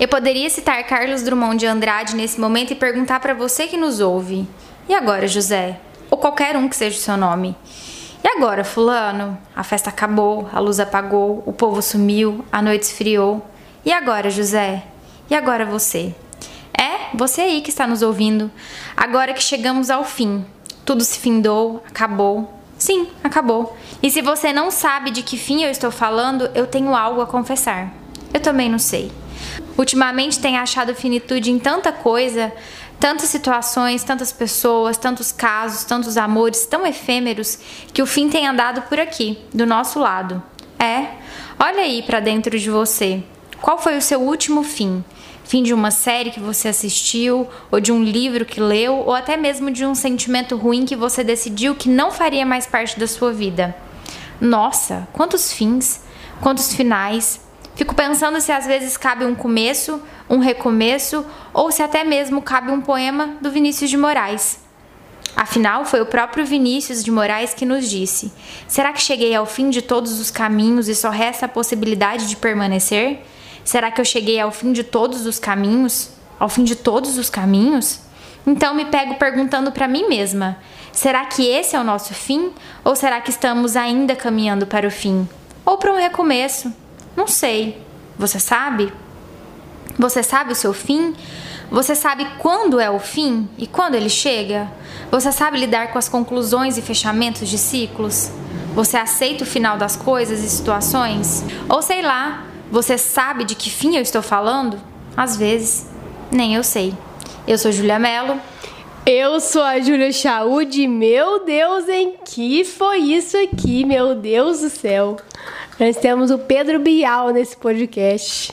Eu poderia citar Carlos Drummond de Andrade nesse momento e perguntar para você que nos ouve: e agora, José? Ou qualquer um que seja o seu nome. E agora, Fulano? A festa acabou, a luz apagou, o povo sumiu, a noite esfriou. E agora, José? E agora você? É, você aí que está nos ouvindo. Agora que chegamos ao fim. Tudo se findou, acabou. Sim, acabou. E se você não sabe de que fim eu estou falando, eu tenho algo a confessar. Eu também não sei. Ultimamente tenho achado finitude em tanta coisa, tantas situações, tantas pessoas, tantos casos, tantos amores tão efêmeros que o fim tem andado por aqui, do nosso lado. É, olha aí para dentro de você. Qual foi o seu último fim? Fim de uma série que você assistiu, ou de um livro que leu, ou até mesmo de um sentimento ruim que você decidiu que não faria mais parte da sua vida. Nossa, quantos fins, quantos finais, Fico pensando se às vezes cabe um começo, um recomeço, ou se até mesmo cabe um poema do Vinícius de Moraes. Afinal, foi o próprio Vinícius de Moraes que nos disse: Será que cheguei ao fim de todos os caminhos e só resta a possibilidade de permanecer? Será que eu cheguei ao fim de todos os caminhos? Ao fim de todos os caminhos? Então me pego perguntando para mim mesma: será que esse é o nosso fim? Ou será que estamos ainda caminhando para o fim? Ou para um recomeço? Não sei. Você sabe? Você sabe o seu fim? Você sabe quando é o fim e quando ele chega? Você sabe lidar com as conclusões e fechamentos de ciclos? Você aceita o final das coisas e situações? Ou sei lá, você sabe de que fim eu estou falando? Às vezes, nem eu sei. Eu sou Julia Mello. Eu sou a Júlia Chaude. Meu Deus, em que foi isso aqui? Meu Deus do céu. Nós temos o Pedro Bial nesse podcast.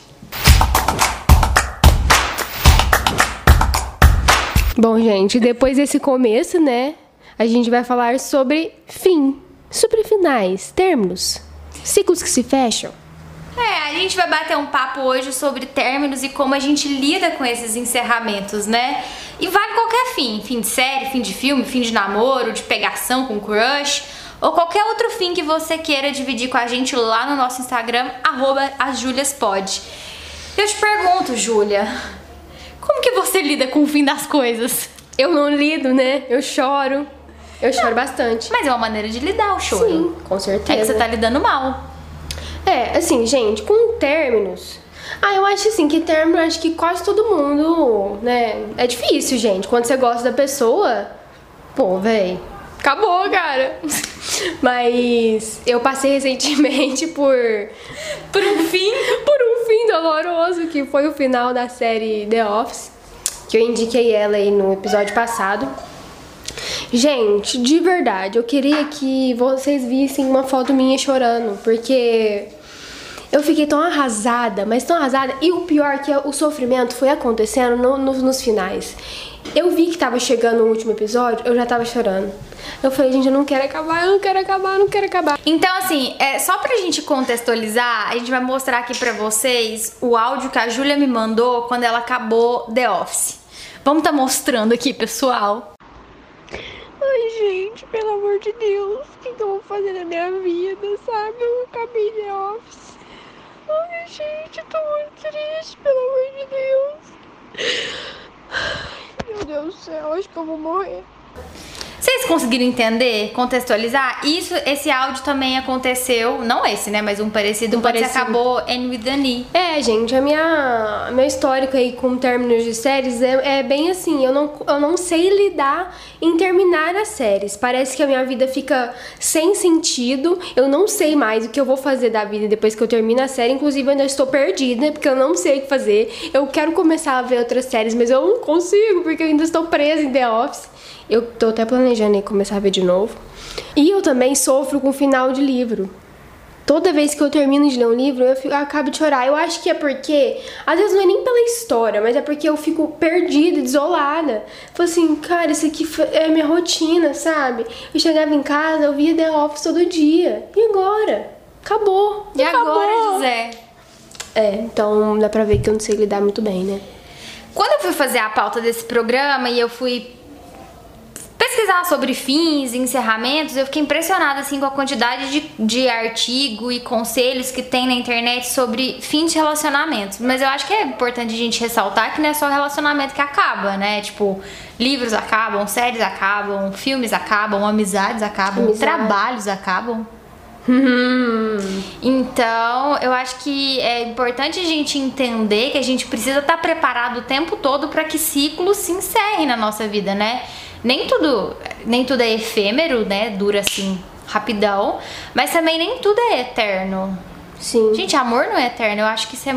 Bom, gente, depois desse começo, né, a gente vai falar sobre fim, sobre finais, términos, ciclos que se fecham. É, a gente vai bater um papo hoje sobre términos e como a gente lida com esses encerramentos, né? E vale qualquer fim, fim de série, fim de filme, fim de namoro, de pegação com crush ou qualquer outro fim que você queira dividir com a gente lá no nosso Instagram, arroba asjuliaspod. Eu te pergunto, Júlia, como que você lida com o fim das coisas? Eu não lido, né? Eu choro. Eu choro não, bastante. Mas é uma maneira de lidar o choro. Sim, com certeza. É que você tá lidando mal. É, assim, gente, com términos. Ah, eu acho assim que término, acho que quase todo mundo, né? É difícil, gente. Quando você gosta da pessoa, pô, véi, acabou, cara. Mas eu passei recentemente por. Por um fim? por um fim doloroso, que foi o final da série The Office. Que eu indiquei ela aí no episódio passado. Gente, de verdade, eu queria que vocês vissem uma foto minha chorando, porque eu fiquei tão arrasada, mas tão arrasada. E o pior é que o sofrimento foi acontecendo no, no, nos finais. Eu vi que tava chegando o último episódio, eu já tava chorando. Eu falei, gente, eu não quero acabar, eu não quero acabar, eu não quero acabar. Então, assim, é, só pra gente contextualizar, a gente vai mostrar aqui pra vocês o áudio que a Júlia me mandou quando ela acabou The Office. Vamos tá mostrando aqui, pessoal. Ai, gente, pelo amor de Deus, o que eu vou fazer na minha vida, sabe? Eu acabei The Office. Ai, gente, tô muito triste, pelo amor de Deus. Meu Deus do céu, acho que eu vou morrer. Vocês conseguiram entender, contextualizar? Isso, esse áudio também aconteceu, não esse, né, mas um parecido, um quando parecido. você acabou N with the Knee. É, gente, a minha, meu histórico aí com términos de séries é, é, bem assim, eu não, eu não sei lidar em terminar as séries. Parece que a minha vida fica sem sentido, eu não sei mais o que eu vou fazer da vida depois que eu termino a série, inclusive eu ainda estou perdida, porque eu não sei o que fazer. Eu quero começar a ver outras séries, mas eu não consigo, porque eu ainda estou presa em The Office. Eu tô até planejando começar a ver de novo. E eu também sofro com final de livro. Toda vez que eu termino de ler um livro, eu, fico, eu acabo de chorar. Eu acho que é porque, às vezes não é nem pela história, mas é porque eu fico perdida, desolada. Falo assim, cara, isso aqui é a minha rotina, sabe? Eu chegava em casa, eu via The Office todo dia. E agora? Acabou. E acabou. agora, José? É, então dá pra ver que eu não sei lidar muito bem, né? Quando eu fui fazer a pauta desse programa e eu fui pesquisar sobre fins e encerramentos, eu fiquei impressionada assim com a quantidade de, de artigo e conselhos que tem na internet sobre fins de relacionamentos. Mas eu acho que é importante a gente ressaltar que não é só relacionamento que acaba, né? Tipo, livros acabam, séries acabam, filmes acabam, amizades acabam, Amizade. trabalhos acabam. então, eu acho que é importante a gente entender que a gente precisa estar preparado o tempo todo para que ciclos se encerrem na nossa vida, né? Nem tudo, nem tudo é efêmero, né? Dura assim rapidão, mas também nem tudo é eterno. Sim. Gente, amor não é eterno. Eu acho que isso é,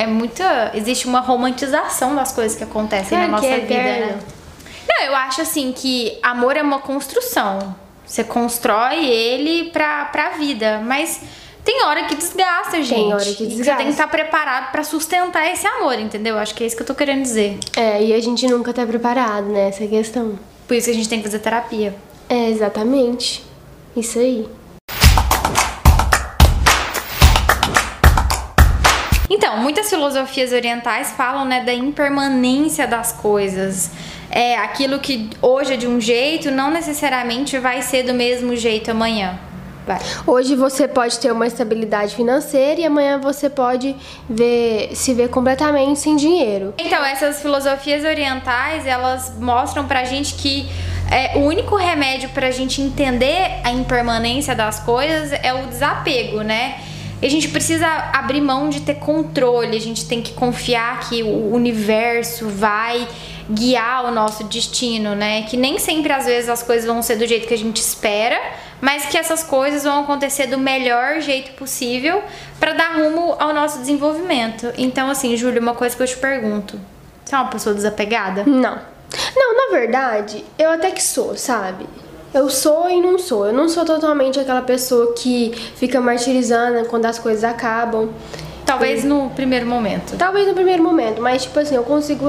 é muita. Existe uma romantização das coisas que acontecem na nossa é vida, né? Não, eu acho assim que amor é uma construção. Você constrói ele pra, pra vida. Mas tem hora que desgasta, gente. Tem hora que desgasta. Você tem que estar preparado para sustentar esse amor, entendeu? Acho que é isso que eu tô querendo dizer. É, e a gente nunca tá preparado, né? Essa é questão. Por isso que a gente tem que fazer terapia. É, exatamente. Isso aí. Então, muitas filosofias orientais falam né, da impermanência das coisas é, aquilo que hoje é de um jeito não necessariamente vai ser do mesmo jeito amanhã. Vai. Hoje você pode ter uma estabilidade financeira e amanhã você pode ver, se ver completamente sem dinheiro. Então, essas filosofias orientais, elas mostram pra gente que é, o único remédio pra gente entender a impermanência das coisas é o desapego, né? E a gente precisa abrir mão de ter controle, a gente tem que confiar que o universo vai guiar o nosso destino, né? Que nem sempre às vezes as coisas vão ser do jeito que a gente espera, mas que essas coisas vão acontecer do melhor jeito possível para dar rumo ao nosso desenvolvimento. Então, assim, Júlia, uma coisa que eu te pergunto: você é uma pessoa desapegada? Não. Não, na verdade, eu até que sou, sabe? Eu sou e não sou. Eu não sou totalmente aquela pessoa que fica martirizando quando as coisas acabam. Talvez no primeiro momento. Talvez no primeiro momento, mas tipo assim, eu consigo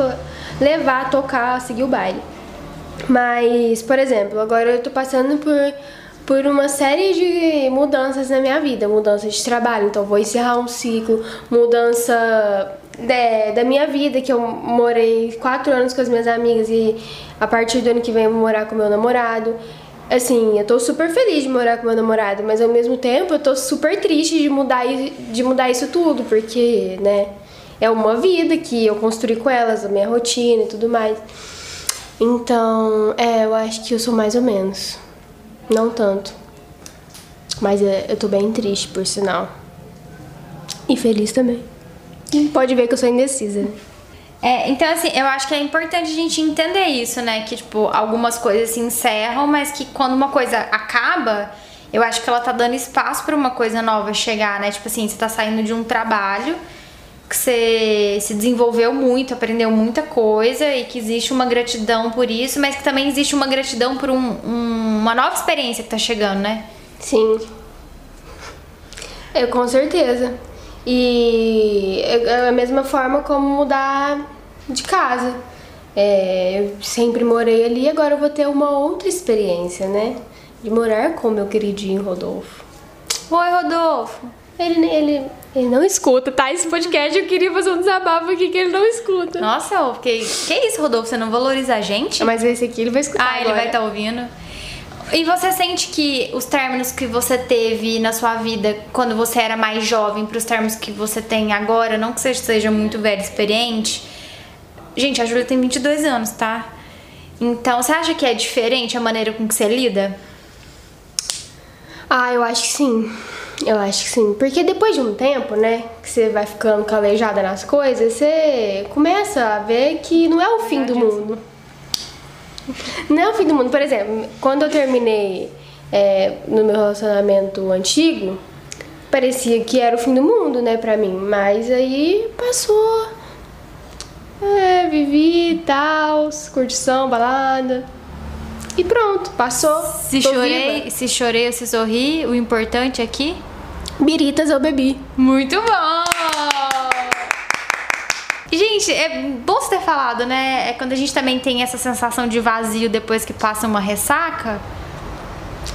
levar, tocar, seguir o baile. Mas, por exemplo, agora eu tô passando por, por uma série de mudanças na minha vida, mudança de trabalho, então vou encerrar um ciclo, mudança de, da minha vida, que eu morei quatro anos com as minhas amigas e a partir do ano que vem eu vou morar com meu namorado. Assim, eu tô super feliz de morar com meu namorado, mas ao mesmo tempo eu tô super triste de mudar, de mudar isso tudo, porque, né, é uma vida que eu construí com elas, a minha rotina e tudo mais. Então, é, eu acho que eu sou mais ou menos. Não tanto. Mas é, eu tô bem triste, por sinal. E feliz também. Pode ver que eu sou indecisa. É, então assim, eu acho que é importante a gente entender isso, né? Que, tipo, algumas coisas se encerram, mas que quando uma coisa acaba, eu acho que ela tá dando espaço para uma coisa nova chegar, né? Tipo assim, você tá saindo de um trabalho que você se desenvolveu muito, aprendeu muita coisa e que existe uma gratidão por isso, mas que também existe uma gratidão por um, um, uma nova experiência que tá chegando, né? Sim. Eu com certeza. E é a mesma forma como mudar de casa. É, eu sempre morei ali, agora eu vou ter uma outra experiência, né? De morar com meu queridinho Rodolfo. Oi, Rodolfo. Ele, ele, ele não escuta, tá? Esse podcast eu queria fazer um desabafo aqui que ele não escuta. Nossa, eu fiquei. Que isso, Rodolfo? Você não valoriza a gente? Mas esse aqui ele vai escutar. Ah, agora. ele vai estar tá ouvindo. E você sente que os términos que você teve na sua vida quando você era mais jovem para os termos que você tem agora, não que você seja muito velho experiente. Gente, a Júlia tem 22 anos, tá? Então, você acha que é diferente a maneira com que você lida? Ah, eu acho que sim. Eu acho que sim. Porque depois de um tempo, né, que você vai ficando calejada nas coisas, você começa a ver que não é o fim do mundo. Não é o fim do mundo. Por exemplo, quando eu terminei é, no meu relacionamento antigo, parecia que era o fim do mundo, né, pra mim. Mas aí passou. É, vivi tal, curtição, balada. E pronto, passou. Se chorei, viva. se chorei ou se sorri, o importante aqui? Biritas eu bebi. Muito bom! Gente, é bom você ter falado, né? É quando a gente também tem essa sensação de vazio depois que passa uma ressaca,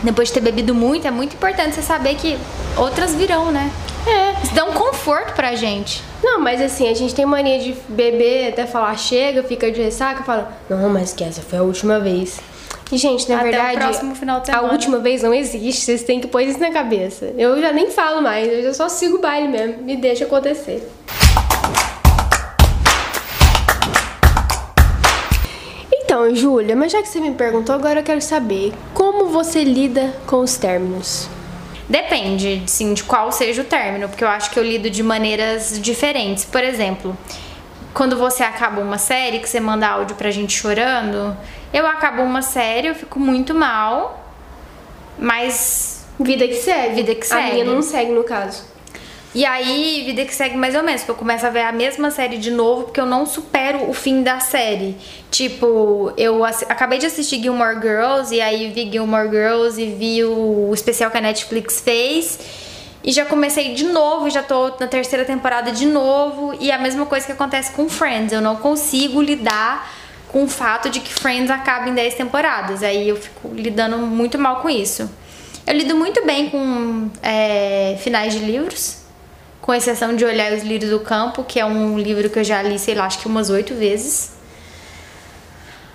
depois de ter bebido muito, é muito importante você saber que outras virão, né? É. Isso dá um conforto pra gente. Não, mas assim, a gente tem mania de beber até falar chega, fica de ressaca, fala, não, mas que essa foi a última vez. E, gente, na Até o verdade, próximo final de a última vez não existe, vocês têm que pôr isso na cabeça. Eu já nem falo mais, eu já só sigo o baile mesmo, me deixa acontecer. Então, Júlia, mas já que você me perguntou, agora eu quero saber como você lida com os términos. Depende, sim, de qual seja o término, porque eu acho que eu lido de maneiras diferentes. Por exemplo, quando você acaba uma série, que você manda áudio pra gente chorando, eu acabo uma série, eu fico muito mal, mas. Vida que segue. Vida que A minha segue. não segue, no caso. E aí, vida que segue mais ou menos, porque eu começo a ver a mesma série de novo, porque eu não supero o fim da série. Tipo, eu acabei de assistir Gilmore Girls, e aí vi Gilmore Girls e vi o, o especial que a Netflix fez. E já comecei de novo, já tô na terceira temporada de novo. E a mesma coisa que acontece com Friends. Eu não consigo lidar com o fato de que Friends acaba em 10 temporadas. Aí eu fico lidando muito mal com isso. Eu lido muito bem com é, finais de livros, com exceção de Olhar os Lírios do Campo, que é um livro que eu já li, sei lá, acho que umas oito vezes.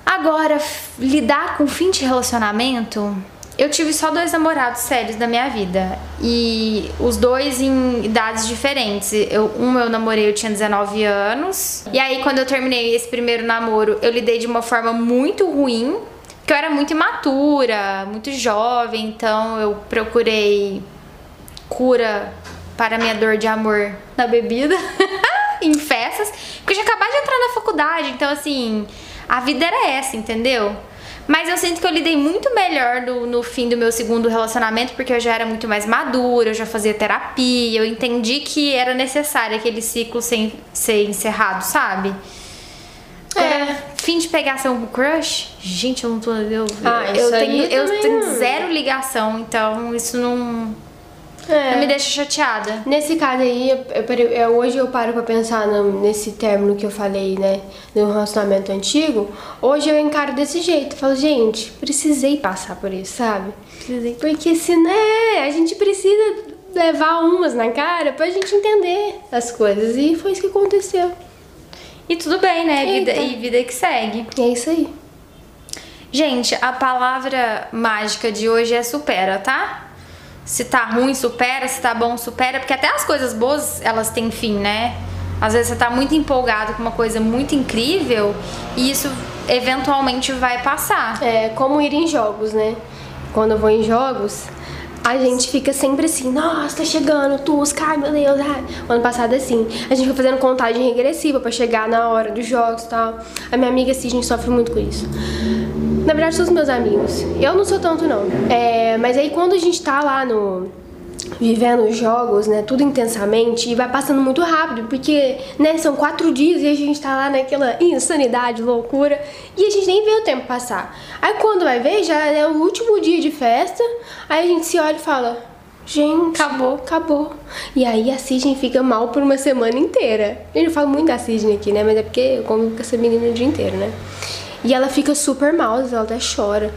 Agora, lidar com fim de relacionamento, eu tive só dois namorados sérios na minha vida. E os dois em idades diferentes. Eu, um eu namorei, eu tinha 19 anos. E aí, quando eu terminei esse primeiro namoro, eu lidei de uma forma muito ruim. Porque eu era muito imatura, muito jovem, então eu procurei cura para minha dor de amor na bebida, em festas, porque eu já acabava de entrar na faculdade, então assim, a vida era essa, entendeu? Mas eu sinto que eu lidei muito melhor no, no fim do meu segundo relacionamento, porque eu já era muito mais madura, eu já fazia terapia, eu entendi que era necessário aquele ciclo ser, ser encerrado, sabe? Agora, fim de pegação com crush, gente, eu não tô. Eu, Ah, eu isso aí tenho, eu tenho zero ligação, então isso não. É. Me deixa chateada. Nesse caso aí, eu- eu eu- hoje eu paro pra pensar no- nesse término que eu falei, né? Do relacionamento antigo. Hoje eu encaro desse jeito. Falo, gente, precisei passar por isso, sabe? Porque se né, a gente precisa levar umas na cara pra gente entender as coisas. E foi isso que aconteceu. E tudo bem, né? Vida, e vida que segue. É isso aí. Gente, a palavra mágica de hoje é supera, tá? Se tá ruim, supera. Se tá bom, supera. Porque até as coisas boas, elas têm fim, né? Às vezes você tá muito empolgado com uma coisa muito incrível e isso eventualmente vai passar. É como ir em jogos, né? Quando eu vou em jogos, a gente fica sempre assim, nossa, tá chegando, Tusca, ai meu Deus, ai. O ano passado assim, a gente fica fazendo contagem regressiva pra chegar na hora dos jogos e tal. A minha amiga Cisne sofre muito com isso. Na verdade, são os meus amigos. Eu não sou tanto, não. É, mas aí quando a gente tá lá no. Vivendo os jogos, né? Tudo intensamente e vai passando muito rápido, porque, né, são quatro dias e a gente tá lá naquela insanidade, loucura, e a gente nem vê o tempo passar. Aí quando vai ver, já é o último dia de festa, aí a gente se olha e fala, gente, acabou, acabou. E aí a Sidney fica mal por uma semana inteira. Eu não falo muito da Sidney aqui, né? Mas é porque eu convivo com essa menina o dia inteiro, né? E ela fica super mal, ela até chora.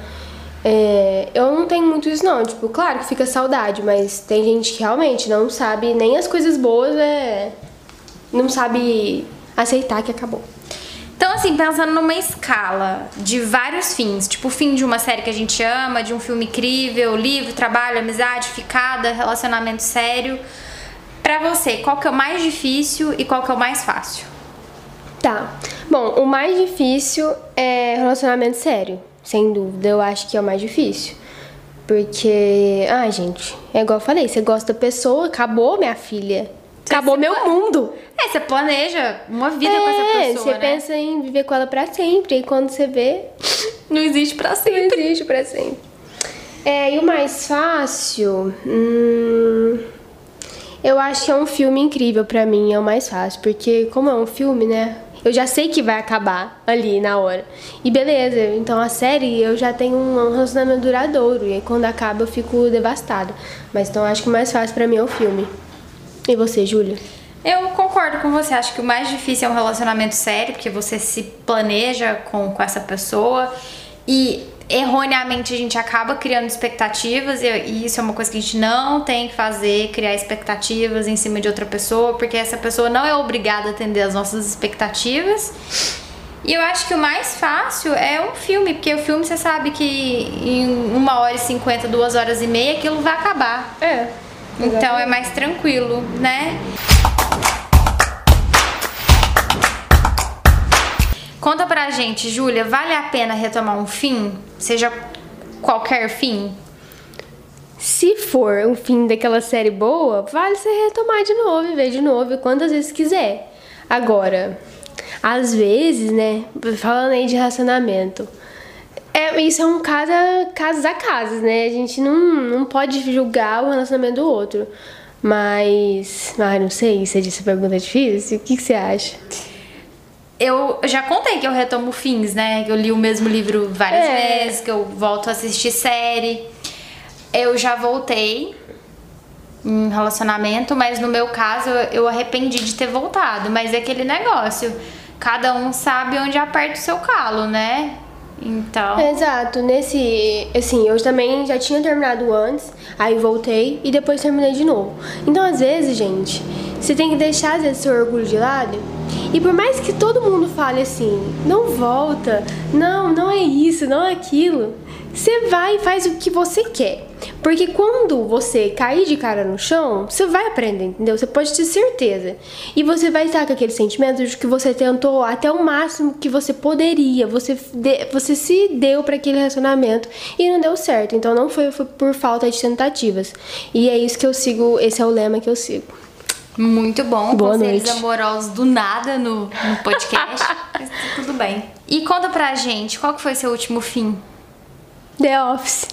É, eu não tenho muito isso não, tipo, claro que fica saudade, mas tem gente que realmente não sabe nem as coisas boas, é, não sabe aceitar que acabou. Então, assim, pensando numa escala de vários fins, tipo o fim de uma série que a gente ama, de um filme incrível, livro, trabalho, amizade, ficada, relacionamento sério. Pra você, qual que é o mais difícil e qual que é o mais fácil? Tá. Bom, o mais difícil é relacionamento sério. Sem dúvida, eu acho que é o mais difícil. Porque, ai, gente, é igual eu falei, você gosta da pessoa, acabou, minha filha. Acabou você meu pode- mundo. É, você planeja uma vida com essa É, pessoa, você né? pensa em viver com ela pra sempre. E quando você vê, Não existe pra não sempre. existe pra sempre. É, e o mais fácil. Hum, eu acho que é um filme incrível pra mim, é o mais fácil. Porque, como é um filme, né? Eu já sei que vai acabar ali na hora. E beleza, então a série eu já tenho um relacionamento duradouro. E aí quando acaba eu fico devastada. Mas então acho que o mais fácil pra mim é o filme. E você, Júlia? Eu concordo com você. Acho que o mais difícil é um relacionamento sério, porque você se planeja com, com essa pessoa e erroneamente a gente acaba criando expectativas e, isso é uma coisa que a gente não tem que fazer, criar expectativas em cima de outra pessoa, porque essa pessoa não é obrigada a atender as nossas expectativas. E eu acho que o mais fácil é um filme, porque o filme você sabe que em uma hora e cinquenta, duas horas e meia, aquilo vai acabar. É. Então é mais tranquilo, né? Conta pra gente, Júlia, vale a pena retomar um fim? Seja qualquer fim? Se for um fim daquela série boa, vale você retomar de novo e ver de novo quantas vezes quiser. Agora, às vezes, né, falando aí de relacionamento, é, isso é um cada casos a casos, né? A gente não, não pode julgar o relacionamento do outro. Mas, ah, não sei, você disse a pergunta difícil, o que, que você acha? Eu já contei que eu retomo fins, né? Que eu li o mesmo livro várias é. vezes, que eu volto a assistir série. Eu já voltei em relacionamento, mas no meu caso eu arrependi de ter voltado. Mas é aquele negócio, cada um sabe onde aperta o seu calo, né? Então. Exato, nesse. Assim, eu também já tinha terminado antes, aí voltei e depois terminei de novo. Então, às vezes, gente, você tem que deixar às vezes, seu orgulho de lado e por mais que todo mundo fale assim, não volta, não, não é isso, não é aquilo, você vai e faz o que você quer. Porque quando você cair de cara no chão, você vai aprender, entendeu? Você pode ter certeza. E você vai estar com aquele sentimento de que você tentou até o máximo que você poderia. Você, de, você se deu para aquele relacionamento e não deu certo. Então não foi, foi por falta de tentativas. E é isso que eu sigo, esse é o lema que eu sigo. Muito bom, Boa conselhos noite. amorosos do nada no, no podcast. mas tá tudo bem. E conta pra gente, qual que foi seu último fim? The Office.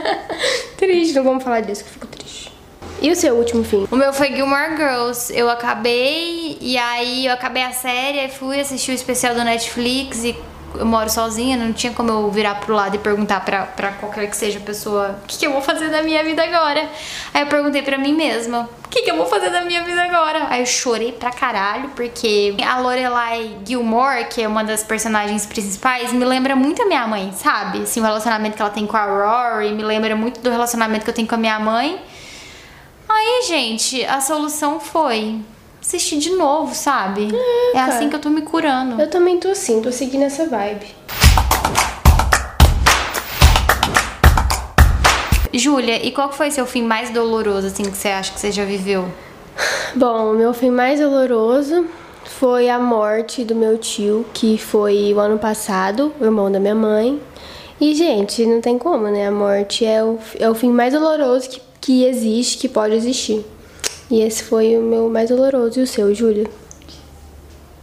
triste, não vamos falar disso que eu fico triste. E o seu último fim? O meu foi Gilmore Girls. Eu acabei, e aí eu acabei a série, e fui assistir o especial do Netflix e eu moro sozinha, não tinha como eu virar pro lado e perguntar pra, pra qualquer que seja a pessoa o que, que eu vou fazer da minha vida agora. Aí eu perguntei pra mim mesma, o que, que eu vou fazer da minha vida agora? Aí eu chorei pra caralho, porque a Lorelai Gilmore, que é uma das personagens principais, me lembra muito a minha mãe, sabe? Assim, o relacionamento que ela tem com a Rory, me lembra muito do relacionamento que eu tenho com a minha mãe. Aí, gente, a solução foi assistir de novo, sabe? É, é assim que eu tô me curando. Eu também tô assim, tô seguindo essa vibe. Júlia, e qual foi seu fim mais doloroso, assim, que você acha que você já viveu? Bom, o meu fim mais doloroso foi a morte do meu tio, que foi o ano passado, o irmão da minha mãe. E, gente, não tem como, né? A morte é o, é o fim mais doloroso que, que existe, que pode existir. E esse foi o meu mais doloroso. E o seu, Júlia?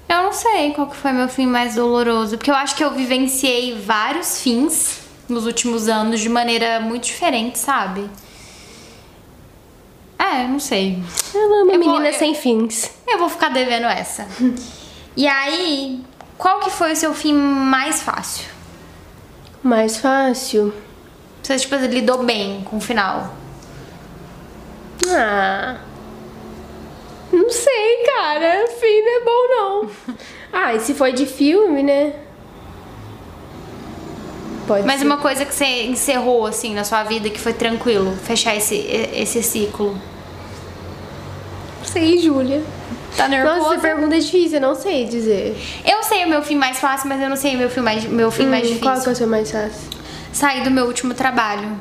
Eu não sei qual que foi meu fim mais doloroso, porque eu acho que eu vivenciei vários fins nos últimos anos de maneira muito diferente, sabe? É, não sei. Ela é uma Eu menina vou- eu- sem fins. Eu vou ficar devendo essa. E aí, qual que foi o seu fim mais fácil? Mais fácil? Você, tipo, lidou bem com o final? Ah. Não sei, cara. Fim não é bom, não. ah, e se foi de filme, né? Pode Mas ser. uma coisa que você encerrou, assim, na sua vida, que foi tranquilo, fechar esse, esse ciclo. Não sei, Júlia. Tá nervosa? Nossa, essa pergunta é difícil, eu não sei dizer. Eu sei o meu fim mais fácil, mas eu não sei o meu fim mais, meu fim mais Hum, difícil. Qual que é o seu mais fácil? Saí do meu último trabalho.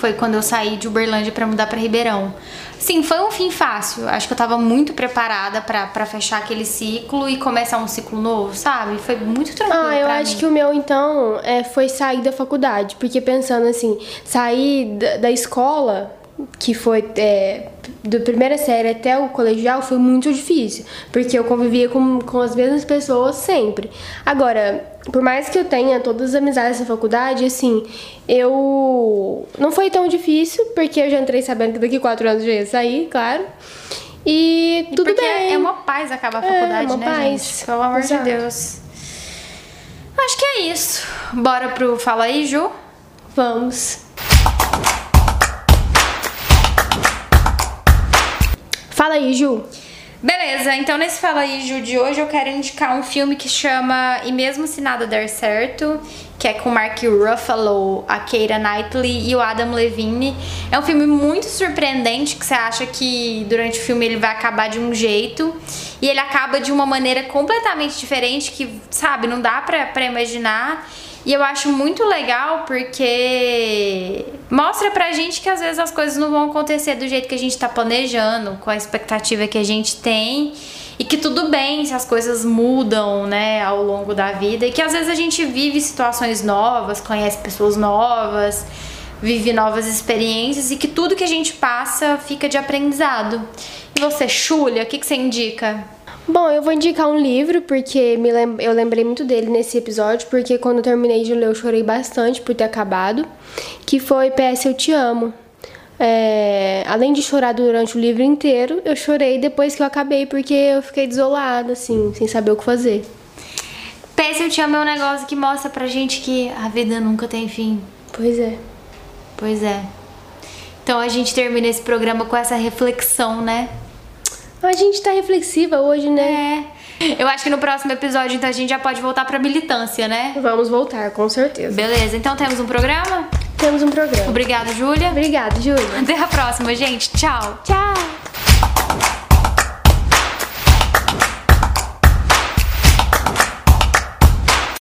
Foi quando eu saí de Uberlândia pra mudar pra Ribeirão. Sim, foi um fim fácil. Acho que eu tava muito preparada pra pra fechar aquele ciclo e começar um ciclo novo, sabe? Foi muito tranquilo Ah, eu acho mim. que o meu, então, é, foi sair da faculdade. Porque pensando assim, sair da, da escola, que foi é, da primeira série até o colegial, foi muito difícil. Porque eu convivia com, com as mesmas pessoas sempre. Agora, por mais que eu tenha todas as amizades na faculdade, assim, eu. Não foi tão difícil, porque eu já entrei sabendo que daqui quatro anos eu ia sair, claro. E tudo Porque bem. é uma paz acabar a É, faculdade, uma né, paz. gente? Pelo amor Exato. de Deus. Acho que é isso. Bora pro Fala aí, Ju? Vamos. Fala aí, Ju. Beleza, então nesse Fala aí, Ju, de hoje eu quero indicar um filme que chama E Mesmo Se Nada Der Certo, que é com Mark Ruffalo, a Keira Knightley e o Adam Levine. É um filme muito surpreendente, que você acha que durante o filme ele vai acabar de um jeito, e ele acaba de uma maneira completamente diferente, que, sabe, não dá pra, pra imaginar. E eu acho muito legal porque mostra pra gente que às vezes as coisas não vão acontecer do jeito que a gente tá planejando, com a expectativa que a gente tem. E que tudo bem se as coisas mudam, né, ao longo da vida. E que às vezes a gente vive situações novas, conhece pessoas novas, vive novas experiências e que tudo que a gente passa fica de aprendizado. E você, Xulia, o que, que você indica? Bom, eu vou indicar um livro, porque me lem eu lembrei muito dele nesse episódio, porque quando eu terminei de ler eu chorei bastante por ter acabado, que foi PS Eu Te Amo. É, além de chorar durante o livro inteiro, eu chorei depois que eu acabei, porque eu fiquei desolada, assim, sem saber o que fazer. PS Eu Te Amo é um negócio que mostra pra gente que a vida nunca tem fim. Pois é. Pois é. Então a gente termina esse programa com essa reflexão, né? A gente tá reflexiva hoje, né? É. Eu acho que no próximo episódio, então, a gente já pode voltar pra militância, né? Vamos voltar, com certeza. Beleza, então temos um programa? Temos um programa. Obrigada, Júlia. Obrigada, Júlia. Até a próxima, gente. Tchau. Tchau.